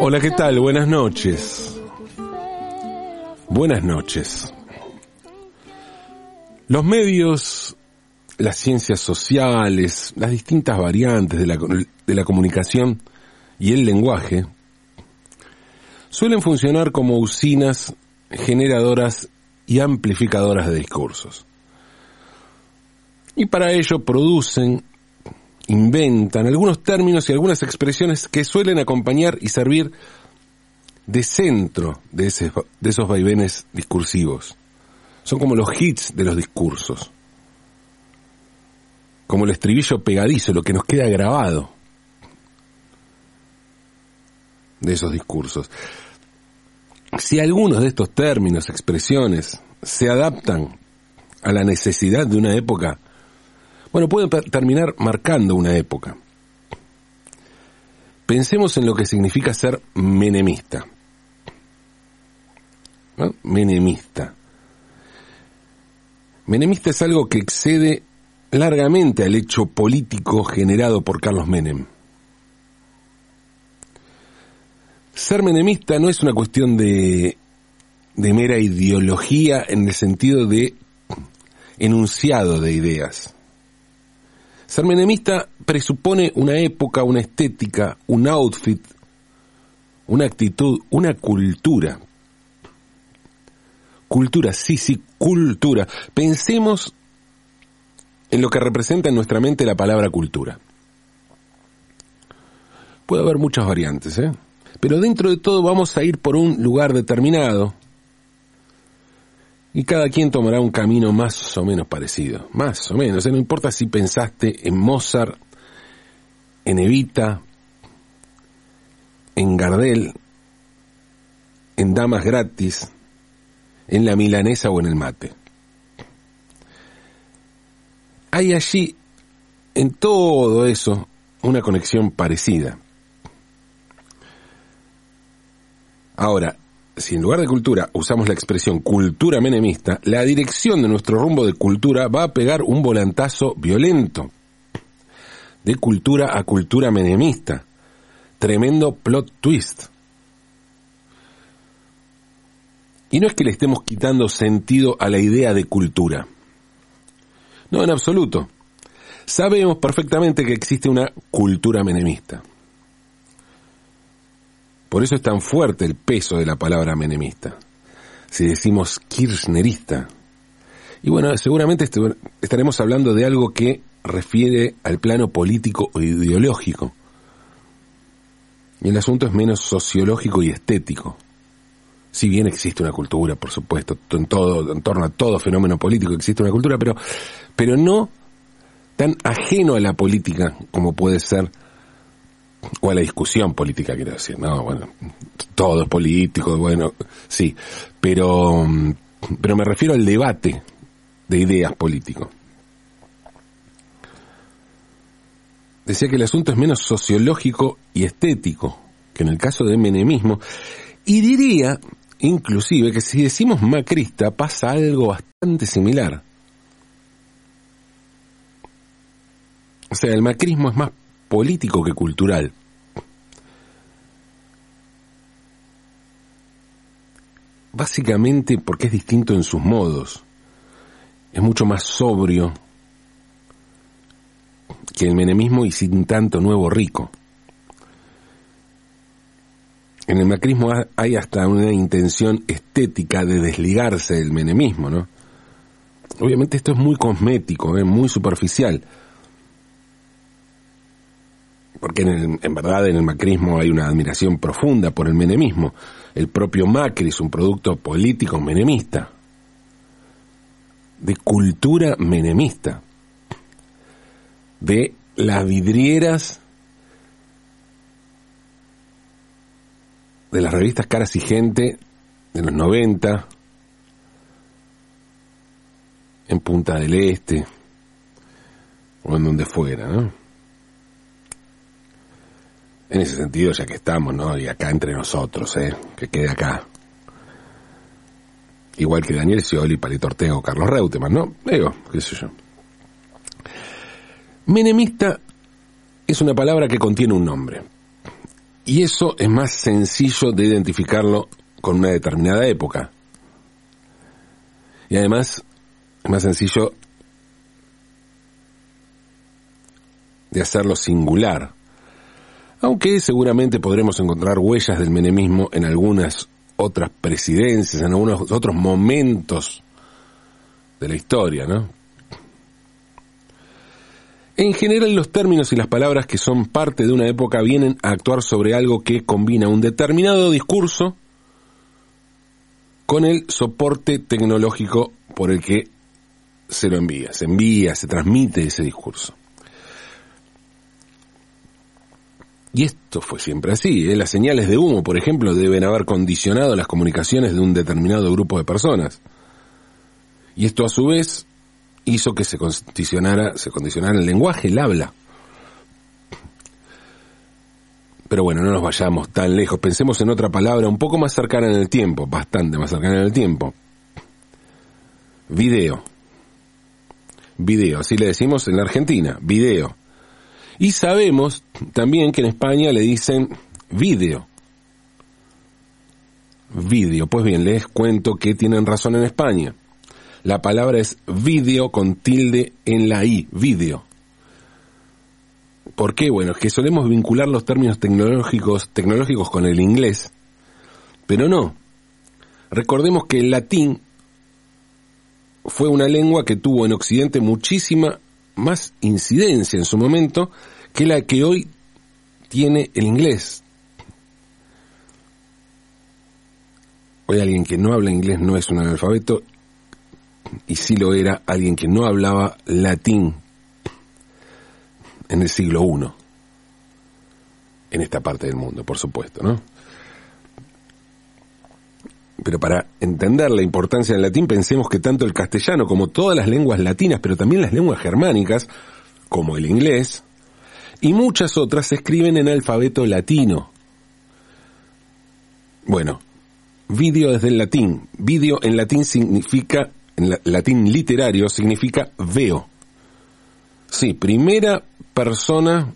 Hola, ¿qué tal? Buenas noches. Buenas noches. Los medios, las ciencias sociales, las distintas variantes de la, de la comunicación y el lenguaje suelen funcionar como usinas generadoras y amplificadoras de discursos. Y para ello producen, inventan algunos términos y algunas expresiones que suelen acompañar y servir de centro de, de esos vaivenes discursivos. Son como los hits de los discursos. Como el estribillo pegadizo, lo que nos queda grabado de esos discursos. Si algunos de estos términos, expresiones, se adaptan a la necesidad de una época, bueno, pueden terminar marcando una época. Pensemos en lo que significa ser menemista. Menemista. Menemista es algo que excede largamente al hecho político generado por Carlos Menem. Ser menemista no es una cuestión de, de mera ideología en el sentido de enunciado de ideas. Ser menemista presupone una época, una estética, un outfit, una actitud, una cultura. Cultura, sí, sí, cultura. Pensemos en lo que representa en nuestra mente la palabra cultura. Puede haber muchas variantes, ¿eh? Pero dentro de todo vamos a ir por un lugar determinado y cada quien tomará un camino más o menos parecido. Más o menos, no importa si pensaste en Mozart, en Evita, en Gardel, en Damas Gratis, en la milanesa o en el mate. Hay allí, en todo eso, una conexión parecida. Ahora, si en lugar de cultura usamos la expresión cultura menemista, la dirección de nuestro rumbo de cultura va a pegar un volantazo violento. De cultura a cultura menemista. Tremendo plot twist. Y no es que le estemos quitando sentido a la idea de cultura. No, en absoluto. Sabemos perfectamente que existe una cultura menemista. Por eso es tan fuerte el peso de la palabra menemista. Si decimos kirchnerista. Y bueno, seguramente estaremos hablando de algo que refiere al plano político o ideológico. Y el asunto es menos sociológico y estético. Si bien existe una cultura, por supuesto, en todo, en torno a todo fenómeno político existe una cultura, pero, pero no tan ajeno a la política como puede ser o a la discusión política, quiero decir. No, bueno, todo es político, bueno, sí, pero, mm, pero me refiero al debate de ideas político. Decía que el asunto es menos sociológico y estético que en el caso del menemismo, y diría, inclusive, que si decimos macrista pasa algo bastante similar. O sea, el macrismo es más político que cultural. Básicamente porque es distinto en sus modos. Es mucho más sobrio que el menemismo y sin tanto nuevo rico. En el macrismo ha- hay hasta una intención estética de desligarse del menemismo, ¿no? Obviamente esto es muy cosmético, ¿eh? muy superficial. Porque en, el- verdad en el macrismo hay una admiración profunda por el menemismo. El propio Macri es un producto político menemista, de cultura menemista, de las vidrieras de las revistas Caras y Gente de los 90, en Punta del Este o en donde fuera, ¿no? En ese sentido, ya que estamos, ¿no? Y acá entre nosotros, ¿eh? Que quede acá. Igual que Daniel Scioli, Palito Ortega o Carlos Reutemann, ¿no? Digo, qué sé yo. Menemista es una palabra que contiene un nombre. Y eso es más sencillo de identificarlo con una determinada época. Y además es más sencillo de hacerlo singular. Aunque seguramente podremos encontrar huellas del menemismo en algunas otras presidencias, en algunos otros momentos de la historia, ¿no? En general los términos y las palabras que son parte de una época vienen a actuar sobre algo que combina un determinado discurso con el soporte tecnológico por el que se lo envía, se envía, se transmite ese discurso. Y esto fue siempre así. ¿eh? Las señales de humo, por ejemplo, deben haber condicionado las comunicaciones de un determinado grupo de personas. Y esto a su vez hizo que se condicionara, se condicionara el lenguaje, el habla. Pero bueno, no nos vayamos tan lejos. Pensemos en otra palabra un poco más cercana en el tiempo, bastante más cercana en el tiempo. Video. Video, así le decimos en la Argentina, video. Y sabemos también que en España le dicen vídeo. Vídeo. Pues bien, les cuento que tienen razón en España. La palabra es vídeo con tilde en la i, vídeo. ¿Por qué? Bueno, es que solemos vincular los términos tecnológicos, tecnológicos con el inglés, pero no. Recordemos que el latín fue una lengua que tuvo en Occidente muchísima más incidencia en su momento que la que hoy tiene el inglés. Hoy alguien que no habla inglés no es un analfabeto y sí lo era alguien que no hablaba latín en el siglo I, en esta parte del mundo, por supuesto, ¿no? Pero para entender la importancia del latín, pensemos que tanto el castellano como todas las lenguas latinas, pero también las lenguas germánicas, como el inglés, y muchas otras se escriben en alfabeto latino. Bueno, vídeo desde el latín. Vídeo en latín significa, en latín literario, significa veo. Sí, primera persona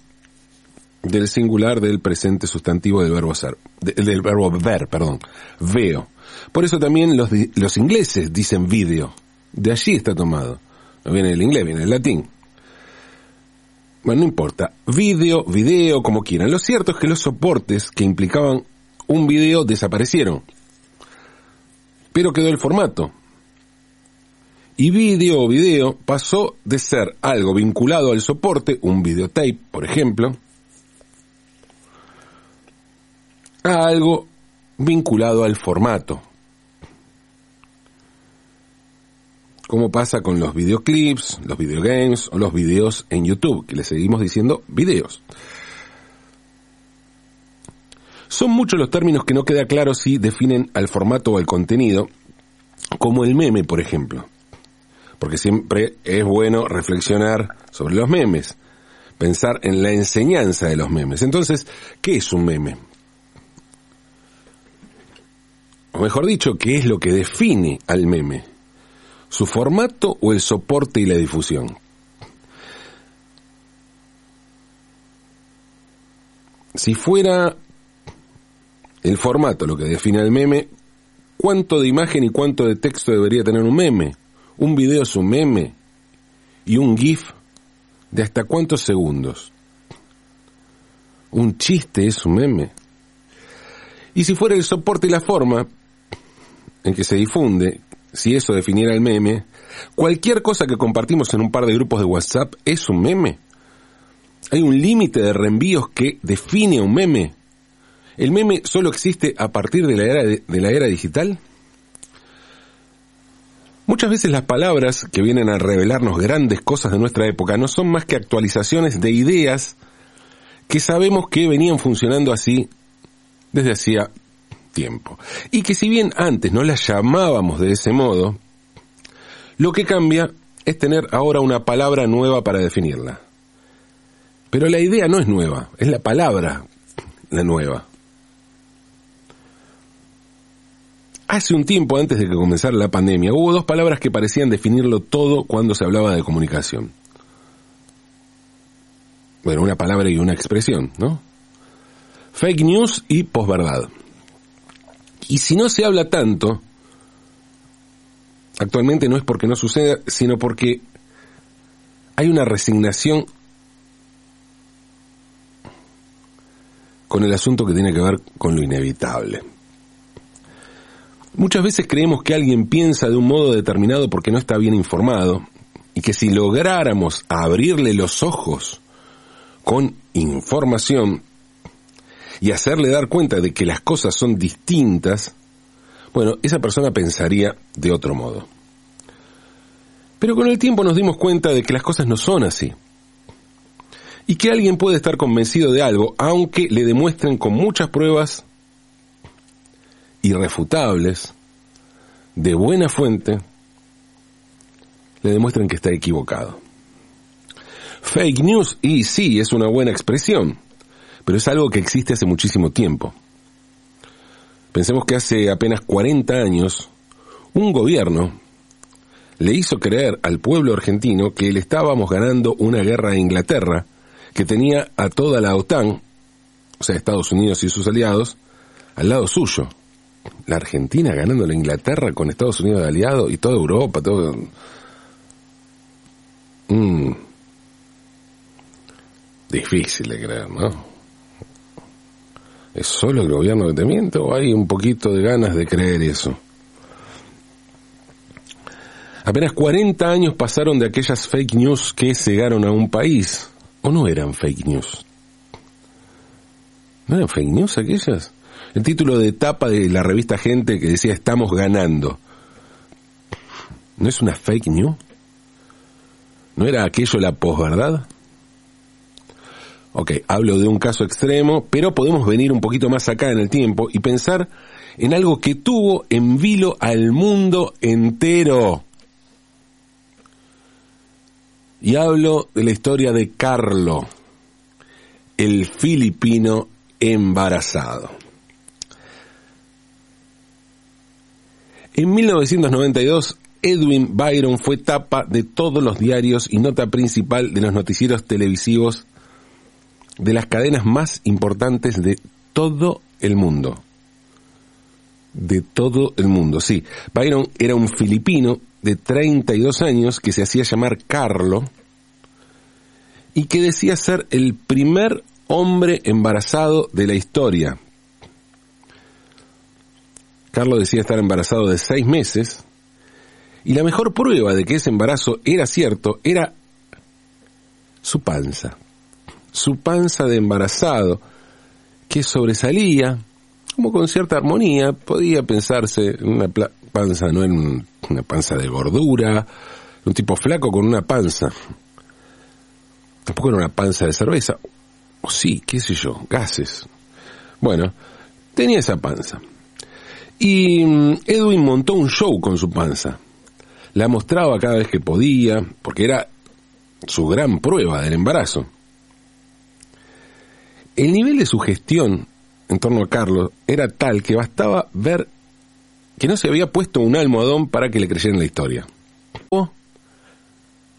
del singular del presente sustantivo del verbo ser, del verbo ver, perdón, veo. Por eso también los, los ingleses dicen vídeo. De allí está tomado. No viene del inglés, viene del latín. Bueno, no importa. Vídeo, video, como quieran. Lo cierto es que los soportes que implicaban un video desaparecieron. Pero quedó el formato. Y vídeo o video pasó de ser algo vinculado al soporte, un videotape, por ejemplo, a algo vinculado al formato. Como pasa con los videoclips, los videogames o los videos en YouTube, que le seguimos diciendo videos. Son muchos los términos que no queda claro si definen al formato o al contenido, como el meme, por ejemplo. Porque siempre es bueno reflexionar sobre los memes, pensar en la enseñanza de los memes. Entonces, ¿qué es un meme? O mejor dicho, ¿qué es lo que define al meme? ¿Su formato o el soporte y la difusión? Si fuera el formato lo que define al meme, ¿cuánto de imagen y cuánto de texto debería tener un meme? Un video es un meme y un GIF de hasta cuántos segundos. Un chiste es un meme. Y si fuera el soporte y la forma, en que se difunde, si eso definiera el meme, cualquier cosa que compartimos en un par de grupos de WhatsApp es un meme. Hay un límite de reenvíos que define un meme. ¿El meme solo existe a partir de la era, de, de la era digital? Muchas veces las palabras que vienen a revelarnos grandes cosas de nuestra época no son más que actualizaciones de ideas que sabemos que venían funcionando así desde hacía tiempo. Y que si bien antes no las llamábamos de ese modo, lo que cambia es tener ahora una palabra nueva para definirla. Pero la idea no es nueva, es la palabra la nueva. Hace un tiempo antes de que comenzara la pandemia hubo dos palabras que parecían definirlo todo cuando se hablaba de comunicación. Bueno, una palabra y una expresión, ¿no? Fake news y posverdad. Y si no se habla tanto, actualmente no es porque no suceda, sino porque hay una resignación con el asunto que tiene que ver con lo inevitable. Muchas veces creemos que alguien piensa de un modo determinado porque no está bien informado y que si lográramos abrirle los ojos con información y hacerle dar cuenta de que las cosas son distintas, bueno, esa persona pensaría de otro modo. Pero con el tiempo nos dimos cuenta de que las cosas no son así. Y que alguien puede estar convencido de algo, aunque le demuestren con muchas pruebas irrefutables, de buena fuente, le demuestren que está equivocado. Fake news, y sí, es una buena expresión, pero es algo que existe hace muchísimo tiempo. Pensemos que hace apenas 40 años, un gobierno le hizo creer al pueblo argentino que le estábamos ganando una guerra a Inglaterra, que tenía a toda la OTAN, o sea, Estados Unidos y sus aliados, al lado suyo. La Argentina ganando la Inglaterra con Estados Unidos de aliado y toda Europa, todo... Mm. Difícil de creer, ¿no? ¿Es solo el gobierno que te miente o hay un poquito de ganas de creer eso? Apenas 40 años pasaron de aquellas fake news que cegaron a un país. ¿O no eran fake news? ¿No eran fake news aquellas? El título de etapa de la revista Gente que decía estamos ganando. ¿No es una fake news? ¿No era aquello la posverdad? Ok, hablo de un caso extremo, pero podemos venir un poquito más acá en el tiempo y pensar en algo que tuvo en vilo al mundo entero. Y hablo de la historia de Carlo, el filipino embarazado. En 1992, Edwin Byron fue tapa de todos los diarios y nota principal de los noticieros televisivos de las cadenas más importantes de todo el mundo. De todo el mundo, sí. Byron era un filipino de 32 años que se hacía llamar Carlo y que decía ser el primer hombre embarazado de la historia. Carlo decía estar embarazado de seis meses y la mejor prueba de que ese embarazo era cierto era su panza su panza de embarazado, que sobresalía, como con cierta armonía, podía pensarse en una panza, no en una panza de gordura, un tipo flaco con una panza. Tampoco era una panza de cerveza, o sí, qué sé yo, gases. Bueno, tenía esa panza. Y mm, Edwin montó un show con su panza. La mostraba cada vez que podía, porque era su gran prueba del embarazo. El nivel de su gestión en torno a Carlos era tal que bastaba ver que no se había puesto un almohadón para que le creyeran la historia.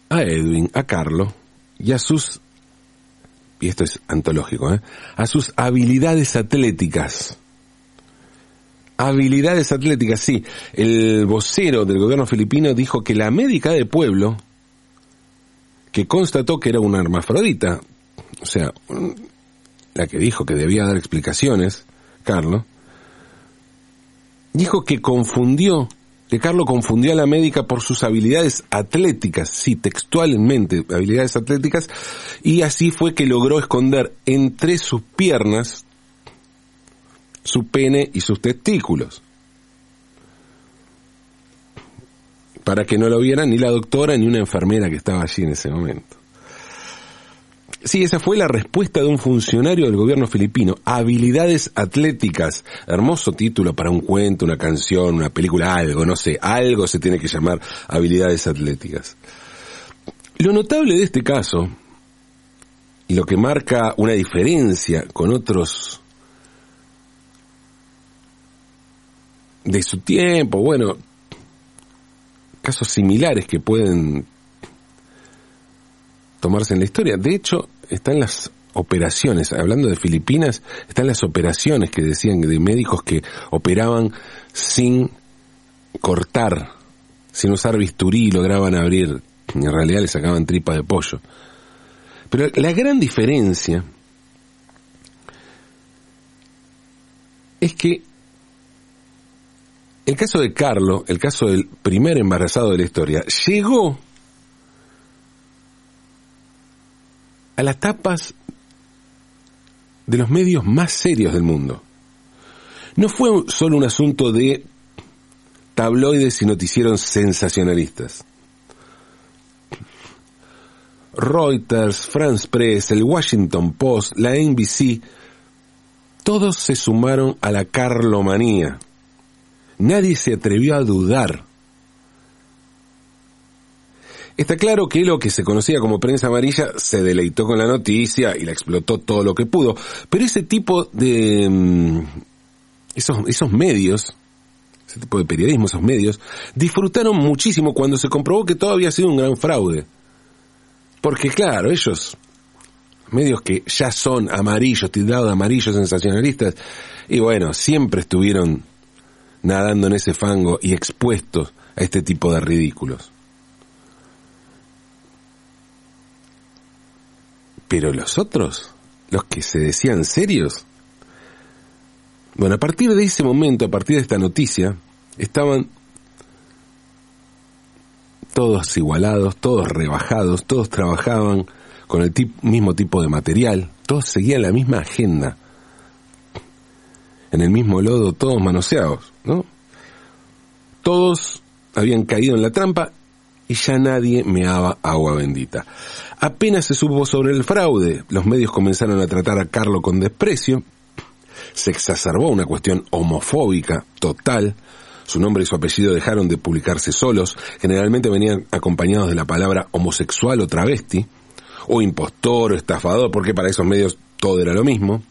A Edwin, a Carlos y a sus, y esto es antológico, ¿eh? a sus habilidades atléticas. Habilidades atléticas, sí. El vocero del gobierno filipino dijo que la médica de pueblo, que constató que era una hermafrodita, o sea, la que dijo que debía dar explicaciones, Carlos, dijo que confundió, que Carlos confundió a la médica por sus habilidades atléticas, sí, textualmente, habilidades atléticas, y así fue que logró esconder entre sus piernas su pene y sus testículos. Para que no lo viera ni la doctora ni una enfermera que estaba allí en ese momento. Sí, esa fue la respuesta de un funcionario del gobierno filipino. Habilidades atléticas. Hermoso título para un cuento, una canción, una película, algo, no sé, algo se tiene que llamar habilidades atléticas. Lo notable de este caso, y lo que marca una diferencia con otros de su tiempo, bueno, casos similares que pueden tomarse en la historia. De hecho, están las operaciones, hablando de Filipinas, están las operaciones que decían de médicos que operaban sin cortar, sin usar bisturí y lograban abrir, en realidad le sacaban tripas de pollo. Pero la gran diferencia es que el caso de Carlo, el caso del primer embarazado de la historia, llegó a las tapas de los medios más serios del mundo. No fue solo un asunto de tabloides y noticieros sensacionalistas. Reuters, France Press, el Washington Post, la NBC, todos se sumaron a la carlomanía. Nadie se atrevió a dudar. Está claro que lo que se conocía como prensa amarilla se deleitó con la noticia y la explotó todo lo que pudo, pero ese tipo de... Mm, esos, medios, ese tipo de periodismo, esos medios, disfrutaron muchísimo cuando se comprobó que todo había sido un gran fraude. Porque claro, ellos, medios que ya son amarillos, tildados de amarillos sensacionalistas, y bueno, siempre estuvieron nadando en ese fango y expuestos a este tipo de ridículos. Pero los otros, los que se decían serios, bueno, a partir de ese momento, a partir de esta noticia, estaban todos igualados, todos rebajados, todos trabajaban con el mismo tipo de material, todos seguían la misma agenda, en el mismo lodo, todos manoseados, ¿no? Todos habían caído en la trampa y ya nadie meaba agua bendita. Apenas se supo sobre el fraude, los medios comenzaron a tratar a Carlo con desprecio, se exacerbó una cuestión homofóbica total, su nombre y su apellido dejaron de publicarse solos, generalmente venían acompañados de la palabra homosexual o travesti, o impostor o estafador, porque para esos medios todo era lo mismo.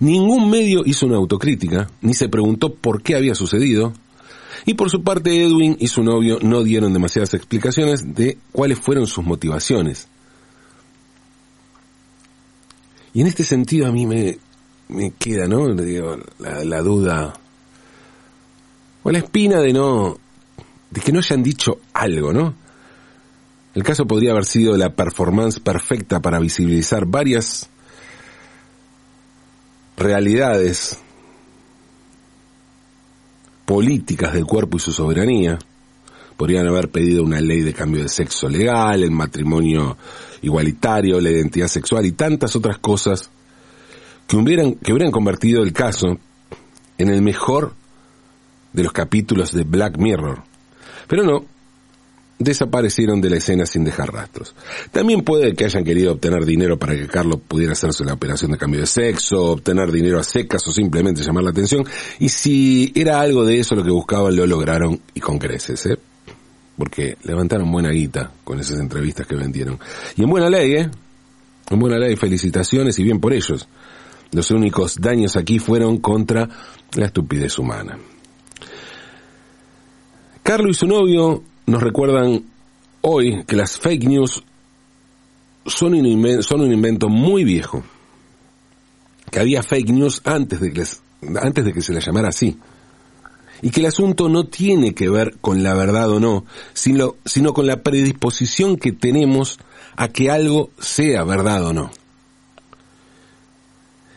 Ningún medio hizo una autocrítica, ni se preguntó por qué había sucedido, y por su parte Edwin y su novio no dieron demasiadas explicaciones de cuáles fueron sus motivaciones. Y en este sentido a mí me, me queda, ¿no? Digo, la, duda o la espina de no, de que no hayan dicho algo, ¿no? El caso podría haber sido la performance perfecta para visibilizar varias realidades políticas del cuerpo y su soberanía. Podrían haber pedido una ley de cambio de sexo legal, el matrimonio igualitario, la identidad sexual y tantas otras cosas que hubieran, que hubieran convertido el caso en el mejor de los capítulos de Black Mirror. Pero no, desaparecieron de la escena sin dejar rastros. También puede que hayan querido obtener dinero para que Carlos pudiera hacerse la operación de cambio de sexo, obtener dinero a secas o simplemente llamar la atención. Y si era algo de eso lo que buscaban, lo lograron y con creces, ¿eh? Porque levantaron buena guita con esas entrevistas que vendieron. Y en buena ley, ¿eh? En buena ley, felicitaciones y bien por ellos. Los únicos daños aquí fueron contra la estupidez humana. Carlos y su novio nos recuerdan hoy que las fake news son un, invento, muy viejo. Que había fake news antes de que, se la llamara así. Y que el asunto no tiene que ver con la verdad o no, sino, sino con la predisposición que tenemos a que algo sea verdad o no.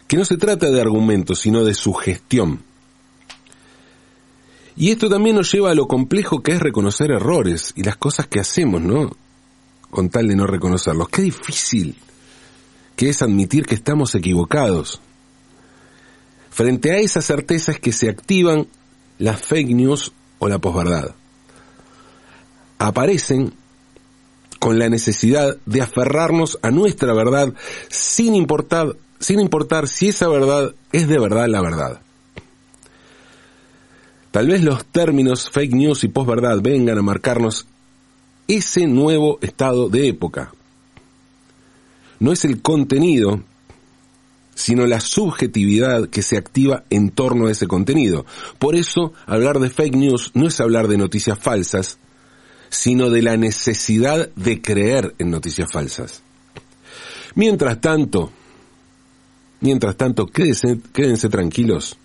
Que no se trata de argumentos, sino de sugestión. Y esto también nos lleva a lo complejo que es reconocer errores y las cosas que hacemos, ¿no? Con tal de no reconocerlos. Qué difícil que es admitir que estamos equivocados. Frente a esas certezas que se activan las fake news o la posverdad. Aparecen con la necesidad de aferrarnos a nuestra verdad sin importar, sin importar si esa verdad es de verdad la verdad. Tal vez los términos fake news y posverdad vengan a marcarnos ese nuevo estado de época. No es el contenido, sino la subjetividad que se activa en torno a ese contenido. Por eso, hablar de fake news no es hablar de noticias falsas, sino de la necesidad de creer en noticias falsas. Mientras tanto, mientras tanto, quédense, quédense tranquilos,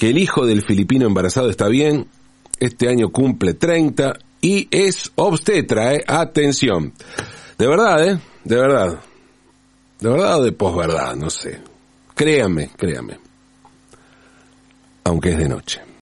que el hijo del filipino embarazado está bien, este año cumple 30 y es obstetra, ¿eh? Atención. De verdad, ¿eh? De verdad. De verdad o de posverdad, no sé. Créame, créame. Aunque es de noche.